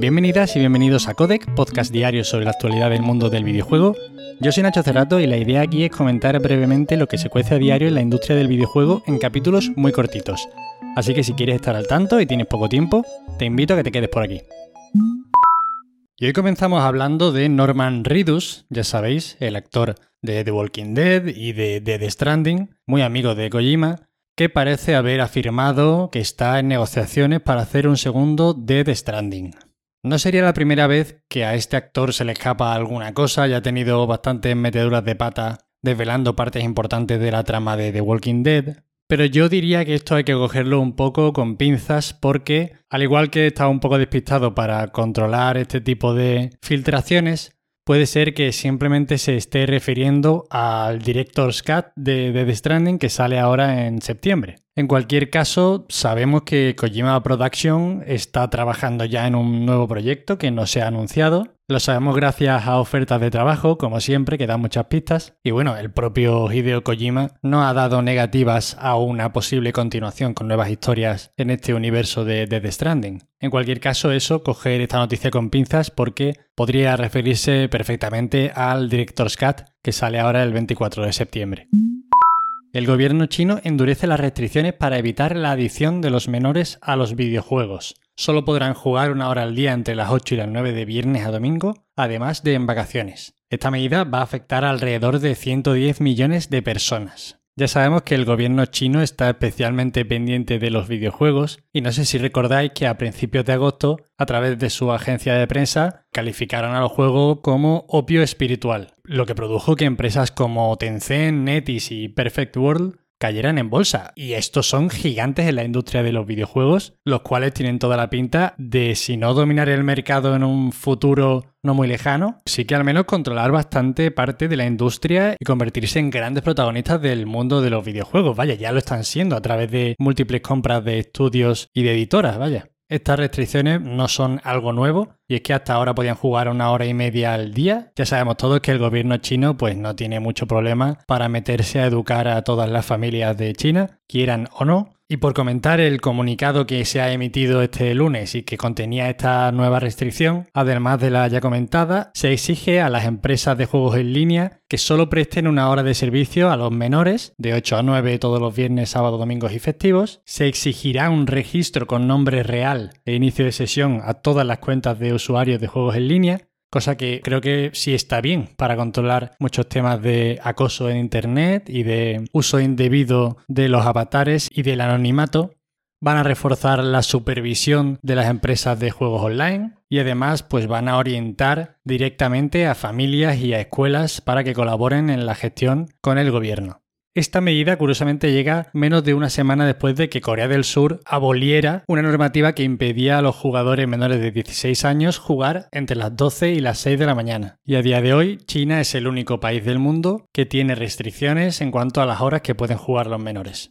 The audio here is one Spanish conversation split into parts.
Bienvenidas y bienvenidos a Codec, podcast diario sobre la actualidad del mundo del videojuego. Yo soy Nacho Cerrato y la idea aquí es comentar brevemente lo que se cuece a diario en la industria del videojuego en capítulos muy cortitos. Así que si quieres estar al tanto y tienes poco tiempo, te invito a que te quedes por aquí. Y hoy comenzamos hablando de Norman Reedus, ya sabéis, el actor de The Walking Dead y de The Stranding, muy amigo de Kojima, que parece haber afirmado que está en negociaciones para hacer un segundo Dead Stranding. No sería la primera vez que a este actor se le escapa alguna cosa, ya ha tenido bastantes meteduras de pata desvelando partes importantes de la trama de The Walking Dead, pero yo diría que esto hay que cogerlo un poco con pinzas porque, al igual que estaba un poco despistado para controlar este tipo de filtraciones, puede ser que simplemente se esté refiriendo al Director's Cut de, The Stranding que sale ahora en septiembre. En cualquier caso, sabemos que Kojima Production está trabajando ya en un nuevo proyecto que no se ha anunciado. Lo sabemos gracias a ofertas de trabajo, como siempre, que dan muchas pistas. Y bueno, el propio Hideo Kojima no ha dado negativas a una posible continuación con nuevas historias en este universo de, The Stranding. En cualquier caso, eso, coger esta noticia con pinzas porque podría referirse perfectamente al Director's Cut que sale ahora el 24 de septiembre. El gobierno chino endurece las restricciones para evitar la adición de los menores a los videojuegos. Solo podrán jugar una hora al día entre las 8 y las 9 de viernes a domingo, además de en vacaciones. Esta medida va a afectar a alrededor de 110 millones de personas. Ya sabemos que el gobierno chino está especialmente pendiente de los videojuegos y no sé si recordáis que a principios de agosto, a través de su agencia de prensa, calificaron a los juegos como opio espiritual, lo que produjo que empresas como Tencent, Netis y Perfect World cayeran en bolsa. Y estos son gigantes en la industria de los videojuegos, los cuales tienen toda la pinta de, si no dominar el mercado en un futuro no muy lejano, sí que al menos controlar bastante parte de la industria y convertirse en grandes protagonistas del mundo de los videojuegos. Vaya, ya lo están siendo a través de múltiples compras de estudios y de editoras, vaya. Estas restricciones no son algo nuevo y es que hasta ahora podían jugar una hora y media al día. Ya sabemos todos que el gobierno chino pues no tiene mucho problema para meterse a educar a todas las familias de China, quieran o no, y por comentar el comunicado que se ha emitido este lunes y que contenía esta nueva restricción, además de la ya comentada, se exige a las empresas de juegos en línea que solo presten una hora de servicio a los menores, de 8 a 9 todos los viernes, sábados, domingos y festivos. Se exigirá un registro con nombre real e inicio de sesión a todas las cuentas de usuarios de juegos en línea cosa que creo que sí está bien para controlar muchos temas de acoso en Internet y de uso indebido de los avatares y del anonimato. Van a reforzar la supervisión de las empresas de juegos online y además pues van a orientar directamente a familias y a escuelas para que colaboren en la gestión con el gobierno. Esta medida curiosamente llega menos de una semana después de que Corea del Sur aboliera una normativa que impedía a los jugadores menores de 16 años jugar entre las 12 y las 6 de la mañana. Y a día de hoy China es el único país del mundo que tiene restricciones en cuanto a las horas que pueden jugar los menores.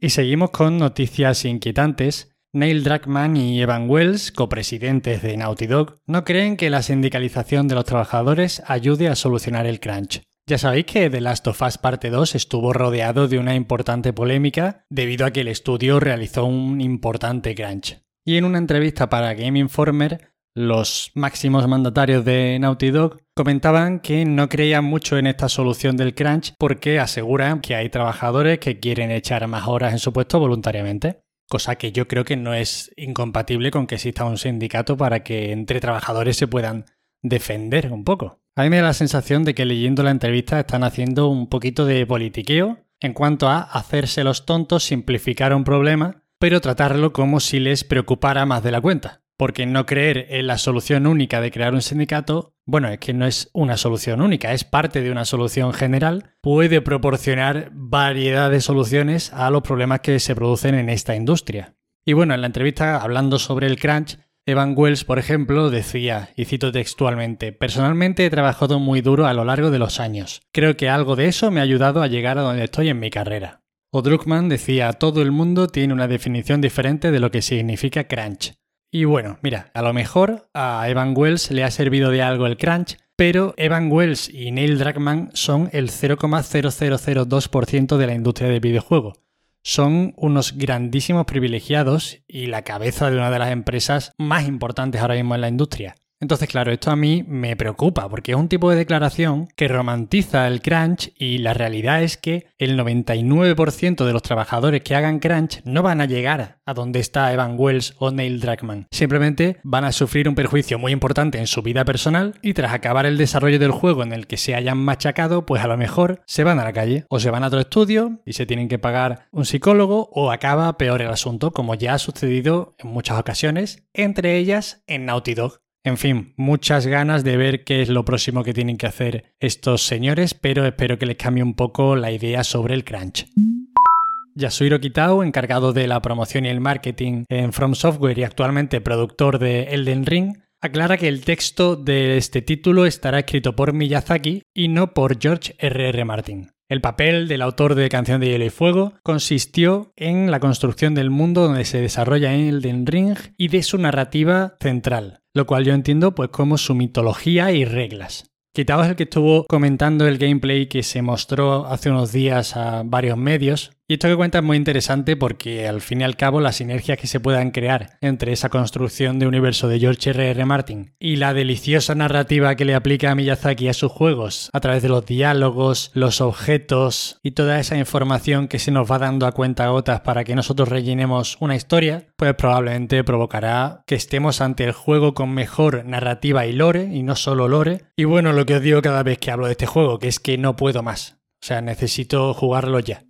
Y seguimos con noticias inquietantes. Neil Druckmann y Evan Wells, copresidentes de Naughty Dog, no creen que la sindicalización de los trabajadores ayude a solucionar el crunch. Ya sabéis que The Last of Us Parte 2 estuvo rodeado de una importante polémica debido a que el estudio realizó un importante crunch. Y en una entrevista para Game Informer, los máximos mandatarios de Naughty Dog comentaban que no creían mucho en esta solución del crunch porque aseguran que hay trabajadores que quieren echar más horas en su puesto voluntariamente. Cosa que yo creo que no es incompatible con que exista un sindicato para que entre trabajadores se puedan defender un poco. A mí me da la sensación de que leyendo la entrevista están haciendo un poquito de politiqueo en cuanto a hacerse los tontos, simplificar un problema, pero tratarlo como si les preocupara más de la cuenta. Porque no creer en la solución única de crear un sindicato, bueno, es que no es una solución única, es parte de una solución general, puede proporcionar variedad de soluciones a los problemas que se producen en esta industria. Y bueno, en la entrevista, hablando sobre el crunch, Evan Wells, por ejemplo, decía, y cito textualmente, personalmente he trabajado muy duro a lo largo de los años. Creo que algo de eso me ha ayudado a llegar a donde estoy en mi carrera. O Druckmann decía, todo el mundo tiene una definición diferente de lo que significa crunch. Y bueno, mira, a lo mejor a Evan Wells le ha servido de algo el crunch, pero Evan Wells y Neil Druckmann son el 0,0002% de la industria del videojuego. Son unos grandísimos privilegiados y la cabeza de una de las empresas más importantes ahora mismo en la industria. Entonces, claro, esto a mí me preocupa porque es un tipo de declaración que romantiza el crunch y la realidad es que el 99% de los trabajadores que hagan crunch no van a llegar a donde está Evan Wells o Neil Druckmann. Simplemente van a sufrir un perjuicio muy importante en su vida personal y tras acabar el desarrollo del juego en el que se hayan machacado, pues a lo mejor se van a la calle o se van a otro estudio y se tienen que pagar un psicólogo o acaba peor el asunto, como ya ha sucedido en muchas ocasiones, entre ellas en Naughty Dog. En fin, muchas ganas de ver qué es lo próximo que tienen que hacer estos señores, pero espero que les cambie un poco la idea sobre el crunch. Yasuhiro Kitao, encargado de la promoción y el marketing en From Software y actualmente productor de Elden Ring, aclara que el texto de este título estará escrito por Miyazaki y no por George R.R. Martin. El papel del autor de Canción de Hielo y Fuego consistió en la construcción del mundo donde se desarrolla Elden Ring y de su narrativa central, lo cual yo entiendo pues como su mitología y reglas. Quitaos el que estuvo comentando el gameplay que se mostró hace unos días a varios medios, y esto que cuenta es muy interesante porque al fin y al cabo las sinergias que se puedan crear entre esa construcción de universo de George R.R. R. Martin y la deliciosa narrativa que le aplica a Miyazaki a sus juegos a través de los diálogos, los objetos y toda esa información que se nos va dando a cuenta gotas para que nosotros rellenemos una historia, pues probablemente provocará que estemos ante el juego con mejor narrativa y lore y no solo lore. Y bueno, lo que os digo cada vez que hablo de este juego, que es que no puedo más. O sea, necesito jugarlo ya.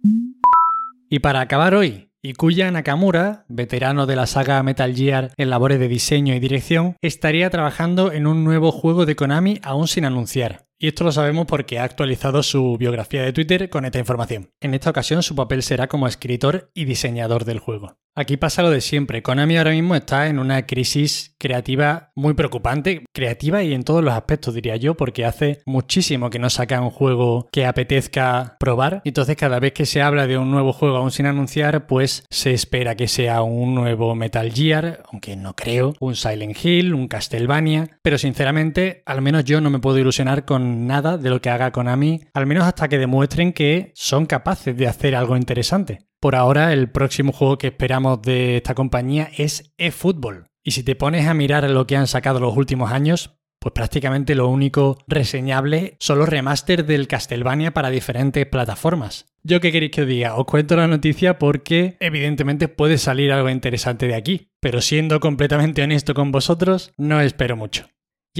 Y para acabar hoy, Ikuya Nakamura, veterano de la saga Metal Gear en labores de diseño y dirección, estaría trabajando en un nuevo juego de Konami aún sin anunciar. Y esto lo sabemos porque ha actualizado su biografía de Twitter con esta información. En esta ocasión su papel será como escritor y diseñador del juego. Aquí pasa lo de siempre. Konami ahora mismo está en una crisis creativa muy preocupante, creativa y en todos los aspectos diría yo, porque hace muchísimo que no saca un juego que apetezca probar. Entonces cada vez que se habla de un nuevo juego aún sin anunciar, pues se espera que sea un nuevo Metal Gear, aunque no creo, un Silent Hill, un Castlevania, pero sinceramente al menos yo no me puedo ilusionar con nada de lo que haga Konami, al menos hasta que demuestren que son capaces de hacer algo interesante. Por ahora, el próximo juego que esperamos de esta compañía es eFootball. Y si te pones a mirar lo que han sacado los últimos años, pues prácticamente lo único reseñable son los remaster del Castlevania para diferentes plataformas. Yo qué queréis que os diga, os cuento la noticia porque evidentemente puede salir algo interesante de aquí, pero siendo completamente honesto con vosotros, no espero mucho.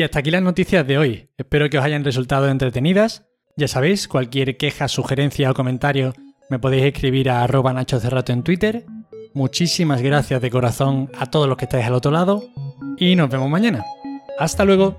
Y hasta aquí las noticias de hoy. Espero que os hayan resultado entretenidas. Ya sabéis, cualquier queja, sugerencia o comentario me podéis escribir a arroba Nacho Cerrato en Twitter. Muchísimas gracias de corazón a todos los que estáis al otro lado y nos vemos mañana. Hasta luego.